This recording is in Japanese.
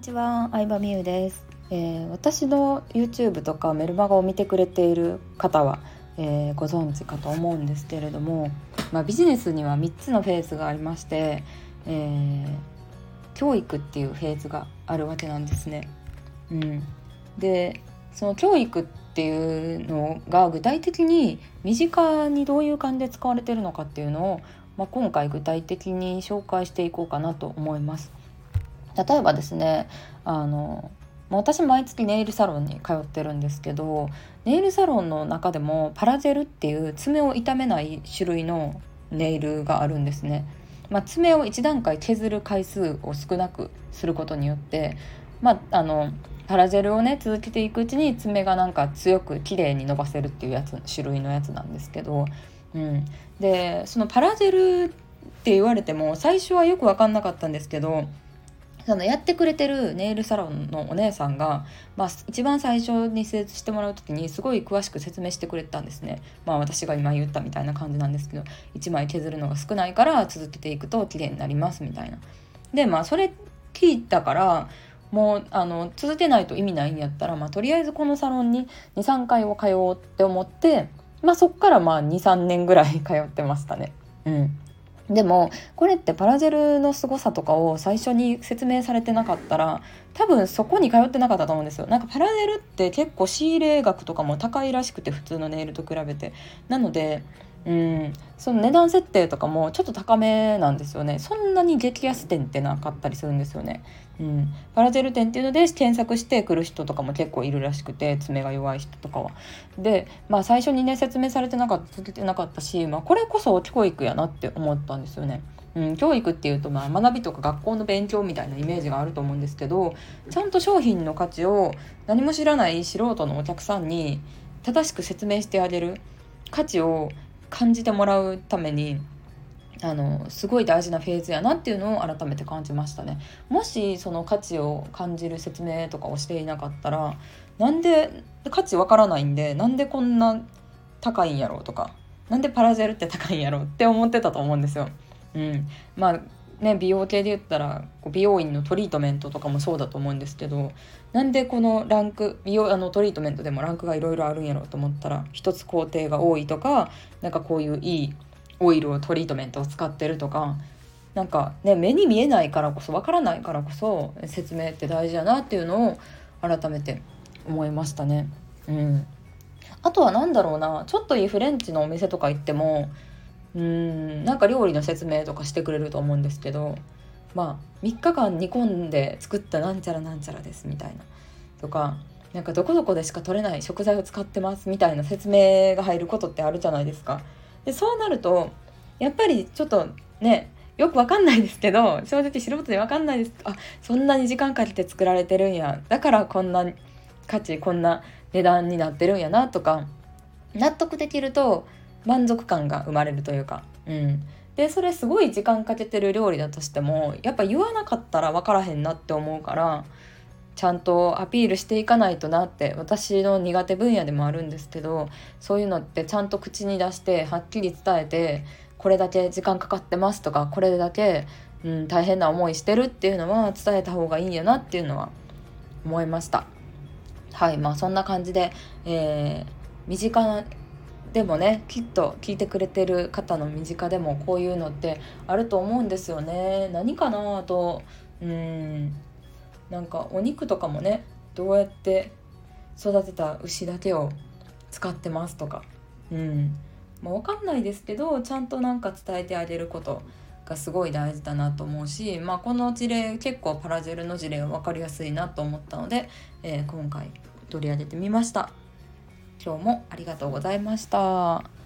にちは、相葉美優です、えー、私の YouTube とかメルマガを見てくれている方は、えー、ご存知かと思うんですけれども、まあ、ビジネスには3つのフェーズがありまして、えー、教育っていうフェーズがあるわけなんですね。うん、でその教育っていうのが具体的に身近にどういう感じで使われてるのかっていうのを、まあ、今回具体的に紹介していこうかなと思います。例えばですねあの私毎月ネイルサロンに通ってるんですけどネイルサロンの中でもパラジェルっていう爪を傷めない種類のネイルがあるんですね。まあ、爪を1段階削る回数を少なくすることによって、まあ、あのパラジェルをね続けていくうちに爪がなんか強く綺麗に伸ばせるっていうやつ種類のやつなんですけど、うん、でそのパラジェルって言われても最初はよく分かんなかったんですけどそのやってくれてるネイルサロンのお姉さんが、まあ、一番最初に施術してもらう時にすごい詳しく説明してくれたんですね。まあ私が今言ったみたいな感じなんですけど1枚削るのが少ないから続けていくと綺麗になりますみたいな。でまあそれ聞いたからもうあの続けないと意味ないんやったら、まあ、とりあえずこのサロンに23回を通おうって思って、まあ、そっからまあ23年ぐらい通ってましたね。うんでもこれってパラジェルの凄さとかを最初に説明されてなかったら多分そこに通ってなかったと思うんですよ。なんかパラジェルって結構仕入れ額とかも高いらしくて普通のネイルと比べて。なのでうん。その値段設定とかもちょっと高めなんですよね。そんなに激安店ってなかったりするんですよね、うん、パラジェル店っていうので検索してくる人とかも結構いるらしくて爪が弱い人とかは。でまあ最初にね説明されてなかった続けてなかったし、まあ、これこそ教育やなって思ったんですよね。うん、教育っていうとまあ学びとか学校の勉強みたいなイメージがあると思うんですけどちゃんと商品の価値を何も知らない素人のお客さんに正しく説明してあげる価値を感じてもらうためにあのすごい大事なフェーズやなっていうのを改めて感じましたねもしその価値を感じる説明とかをしていなかったらなんで価値わからないんでなんでこんな高いんやろうとかなんでパラジェルって高いんやろうって思ってたと思うんですよ。うん、まあね、美容系で言ったら美容院のトリートメントとかもそうだと思うんですけどなんでこのランク美容あのトリートメントでもランクがいろいろあるんやろうと思ったら一つ工程が多いとかなんかこういういいオイルをトリートメントを使ってるとかなんかね目に見えないからこそわからないからこそ説明って大事だなっていうのを改めて思いましたね。うん、あとは何だろうなちょっといいフレンチのお店とか行ってもうん。なんか料理の説明とかしてくれると思うんですけどまあ3日間煮込んで作ったなんちゃらなんちゃらですみたいな。とかなんかどこどこでしか取れない食材を使ってますみたいな説明が入ることってあるじゃないですか。でそうなるとやっぱりちょっとねよくわかんないですけど正直素人でわかんないです。あそんなに時間かけて作られてるんや。だからこんな価値こんな値段になってるんやなとか納得できると満足感が生まれるというか、うん、でそれすごい時間かけてる料理だとしてもやっぱ言わなかったら分からへんなって思うからちゃんとアピールしていかないとなって私の苦手分野でもあるんですけどそういうのってちゃんと口に出してはっきり伝えてこれだけ時間かかってますとかこれだけ、うん、大変な思いしてるっていうのは伝えた方がいいんやなっていうのは思いました。はいまあそんな感じで、えー、身近なでもねきっと聞いてくれてる方の身近でもこういうのってあると思うんですよね。何かなあとうんなんかお肉とかもねどうやって育てた牛だけを使ってますとかうんまあ、分かんないですけどちゃんとなんか伝えてあげることがすごい大事だなと思うし、まあ、この事例結構パラジェルの事例は分かりやすいなと思ったので、えー、今回取り上げてみました。今日もありがとうございました。